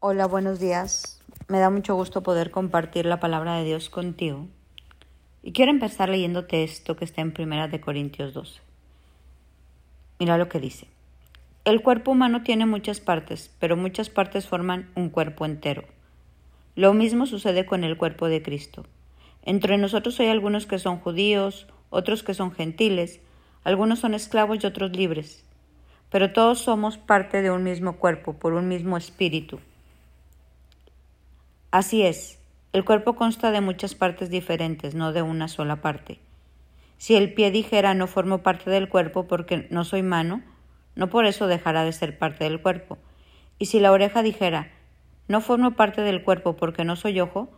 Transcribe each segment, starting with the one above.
Hola, buenos días. Me da mucho gusto poder compartir la palabra de Dios contigo. Y quiero empezar leyéndote esto que está en Primera de Corintios 12. Mira lo que dice. El cuerpo humano tiene muchas partes, pero muchas partes forman un cuerpo entero. Lo mismo sucede con el cuerpo de Cristo. Entre nosotros hay algunos que son judíos, otros que son gentiles, algunos son esclavos y otros libres, pero todos somos parte de un mismo cuerpo, por un mismo espíritu. Así es, el cuerpo consta de muchas partes diferentes, no de una sola parte. Si el pie dijera no formo parte del cuerpo porque no soy mano, no por eso dejará de ser parte del cuerpo. Y si la oreja dijera no formo parte del cuerpo porque no soy ojo,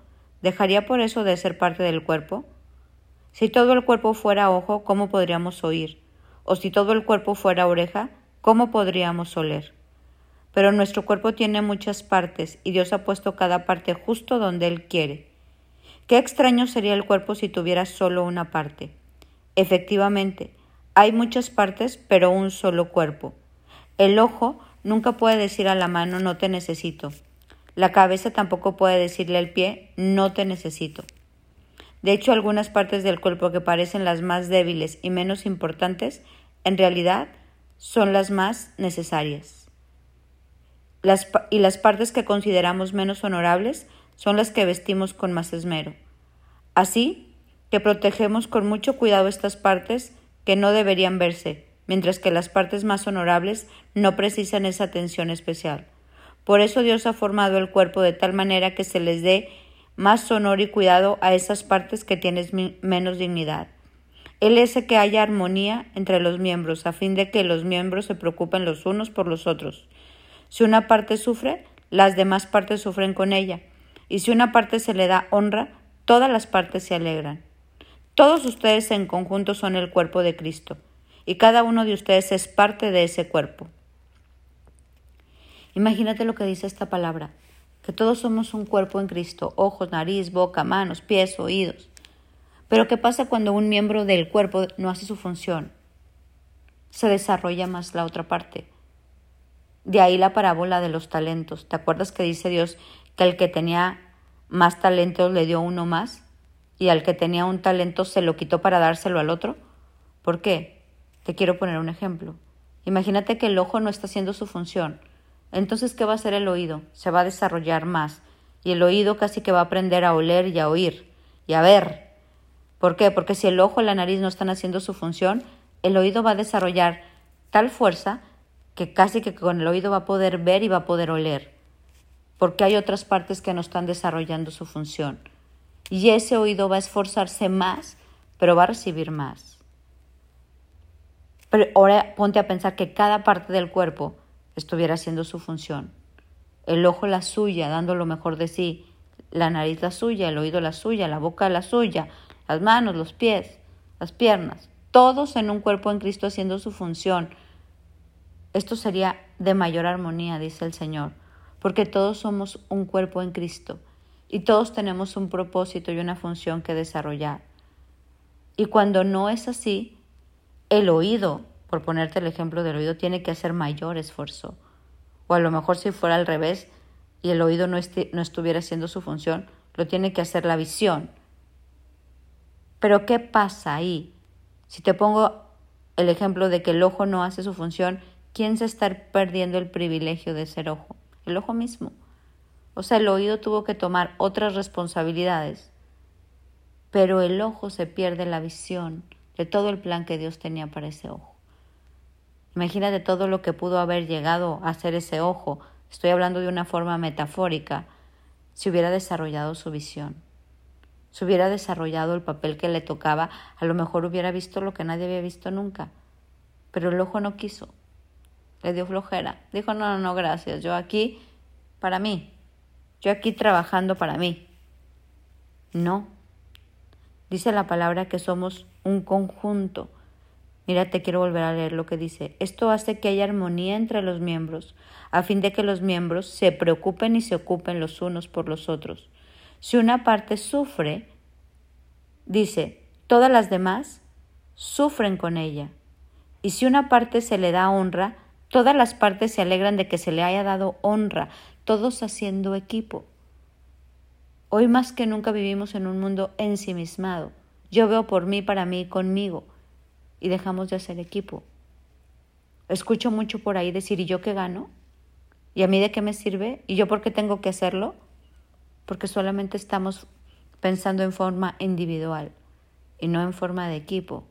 ¿dejaría por eso de ser parte del cuerpo? Si todo el cuerpo fuera ojo, ¿cómo podríamos oír? O si todo el cuerpo fuera oreja, ¿cómo podríamos oler? Pero nuestro cuerpo tiene muchas partes y Dios ha puesto cada parte justo donde Él quiere. Qué extraño sería el cuerpo si tuviera solo una parte. Efectivamente, hay muchas partes, pero un solo cuerpo. El ojo nunca puede decir a la mano no te necesito. La cabeza tampoco puede decirle al pie no te necesito. De hecho, algunas partes del cuerpo que parecen las más débiles y menos importantes, en realidad son las más necesarias. Y las partes que consideramos menos honorables son las que vestimos con más esmero. Así que protegemos con mucho cuidado estas partes que no deberían verse, mientras que las partes más honorables no precisan esa atención especial. Por eso Dios ha formado el cuerpo de tal manera que se les dé más honor y cuidado a esas partes que tienen menos dignidad. Él es que haya armonía entre los miembros, a fin de que los miembros se preocupen los unos por los otros. Si una parte sufre, las demás partes sufren con ella, y si una parte se le da honra, todas las partes se alegran. Todos ustedes en conjunto son el cuerpo de Cristo, y cada uno de ustedes es parte de ese cuerpo. Imagínate lo que dice esta palabra que todos somos un cuerpo en Cristo, ojos, nariz, boca, manos, pies, oídos. Pero ¿qué pasa cuando un miembro del cuerpo no hace su función? Se desarrolla más la otra parte. De ahí la parábola de los talentos. ¿Te acuerdas que dice Dios que al que tenía más talentos le dio uno más y al que tenía un talento se lo quitó para dárselo al otro? ¿Por qué? Te quiero poner un ejemplo. Imagínate que el ojo no está haciendo su función entonces, ¿qué va a hacer el oído? Se va a desarrollar más. Y el oído casi que va a aprender a oler y a oír y a ver. ¿Por qué? Porque si el ojo y la nariz no están haciendo su función, el oído va a desarrollar tal fuerza que casi que con el oído va a poder ver y va a poder oler. Porque hay otras partes que no están desarrollando su función. Y ese oído va a esforzarse más, pero va a recibir más. Pero ahora ponte a pensar que cada parte del cuerpo estuviera haciendo su función. El ojo la suya, dando lo mejor de sí, la nariz la suya, el oído la suya, la boca la suya, las manos, los pies, las piernas, todos en un cuerpo en Cristo haciendo su función. Esto sería de mayor armonía, dice el Señor, porque todos somos un cuerpo en Cristo y todos tenemos un propósito y una función que desarrollar. Y cuando no es así, el oído por ponerte el ejemplo del oído, tiene que hacer mayor esfuerzo. O a lo mejor si fuera al revés y el oído no, no estuviera haciendo su función, lo tiene que hacer la visión. Pero ¿qué pasa ahí? Si te pongo el ejemplo de que el ojo no hace su función, ¿quién se está perdiendo el privilegio de ser ojo? El ojo mismo. O sea, el oído tuvo que tomar otras responsabilidades, pero el ojo se pierde la visión de todo el plan que Dios tenía para ese ojo. Imagínate todo lo que pudo haber llegado a ser ese ojo, estoy hablando de una forma metafórica, si hubiera desarrollado su visión, si hubiera desarrollado el papel que le tocaba, a lo mejor hubiera visto lo que nadie había visto nunca. Pero el ojo no quiso, le dio flojera, dijo, no, no, no, gracias, yo aquí para mí, yo aquí trabajando para mí. No, dice la palabra que somos un conjunto Mira, te quiero volver a leer lo que dice. Esto hace que haya armonía entre los miembros, a fin de que los miembros se preocupen y se ocupen los unos por los otros. Si una parte sufre, dice, todas las demás sufren con ella. Y si una parte se le da honra, Todas las partes se alegran de que se le haya dado honra, todos haciendo equipo. Hoy más que nunca vivimos en un mundo ensimismado. Yo veo por mí, para mí, conmigo, y dejamos de hacer equipo. Escucho mucho por ahí decir, ¿y yo qué gano? ¿Y a mí de qué me sirve? ¿Y yo por qué tengo que hacerlo? Porque solamente estamos pensando en forma individual y no en forma de equipo.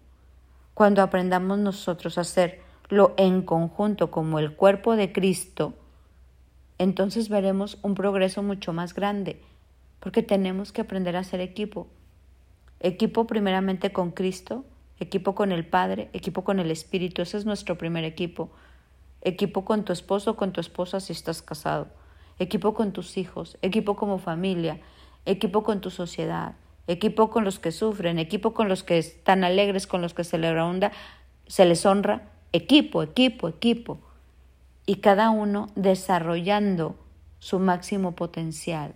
Cuando aprendamos nosotros a hacerlo en conjunto como el cuerpo de Cristo, entonces veremos un progreso mucho más grande, porque tenemos que aprender a hacer equipo. Equipo primeramente con Cristo, equipo con el Padre, equipo con el Espíritu, ese es nuestro primer equipo. Equipo con tu esposo con tu esposa si estás casado, equipo con tus hijos, equipo como familia, equipo con tu sociedad, equipo con los que sufren, equipo con los que están alegres, con los que se les honra, se les honra, equipo, equipo, equipo. Y cada uno desarrollando su máximo potencial.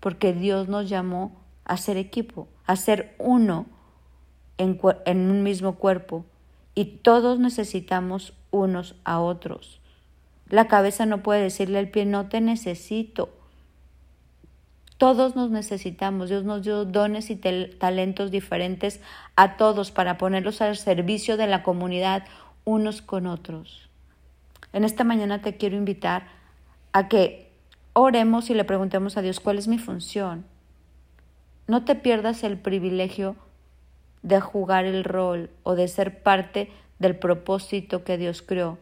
Porque Dios nos llamó a ser equipo, a ser uno en, un mismo cuerpo. Y todos necesitamos unos a otros. La cabeza no puede decirle al pie, no te necesito todos nos necesitamos. Dios nos dio dones y talentos diferentes a todos para ponerlos al servicio de la comunidad unos con otros. En esta mañana te quiero invitar a que oremos y le preguntemos a Dios cuál es mi función. No te pierdas el privilegio de jugar el rol o de ser parte del propósito que Dios creó.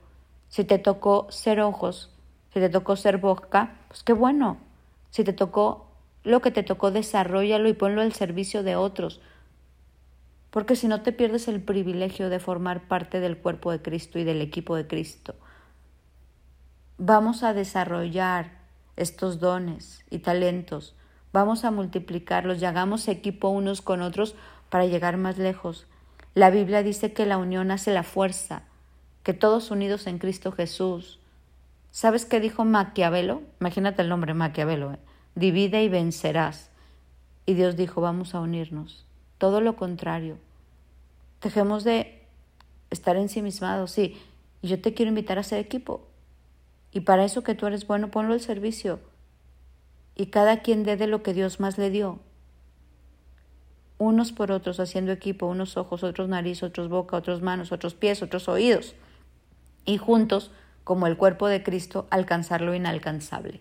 Si te tocó ser ojos, si te tocó ser boca, pues qué bueno. Si te tocó lo que te tocó, desarrollalo y ponlo al servicio de otros. Porque si no te pierdes el privilegio de formar parte del cuerpo de Cristo y del equipo de Cristo. Vamos a desarrollar estos dones y talentos. Vamos a multiplicarlos y hagamos equipo unos con otros para llegar más lejos. La Biblia dice que la unión hace la fuerza, que todos unidos en Cristo Jesús. ¿Sabes qué dijo Maquiavelo? Imagínate el nombre Maquiavelo. ¿eh? Divide y vencerás. Y Dios dijo, vamos a unirnos. Todo lo contrario. Dejemos de estar ensimismados, sí. Y yo te quiero invitar a ser equipo. Y para eso que tú eres bueno, ponlo al servicio. Y cada quien dé de lo que Dios más le dio. Unos por otros haciendo equipo, unos ojos, otros nariz, otros boca, otros manos, otros pies, otros oídos. Y juntos, como el cuerpo de Cristo, alcanzar lo inalcanzable.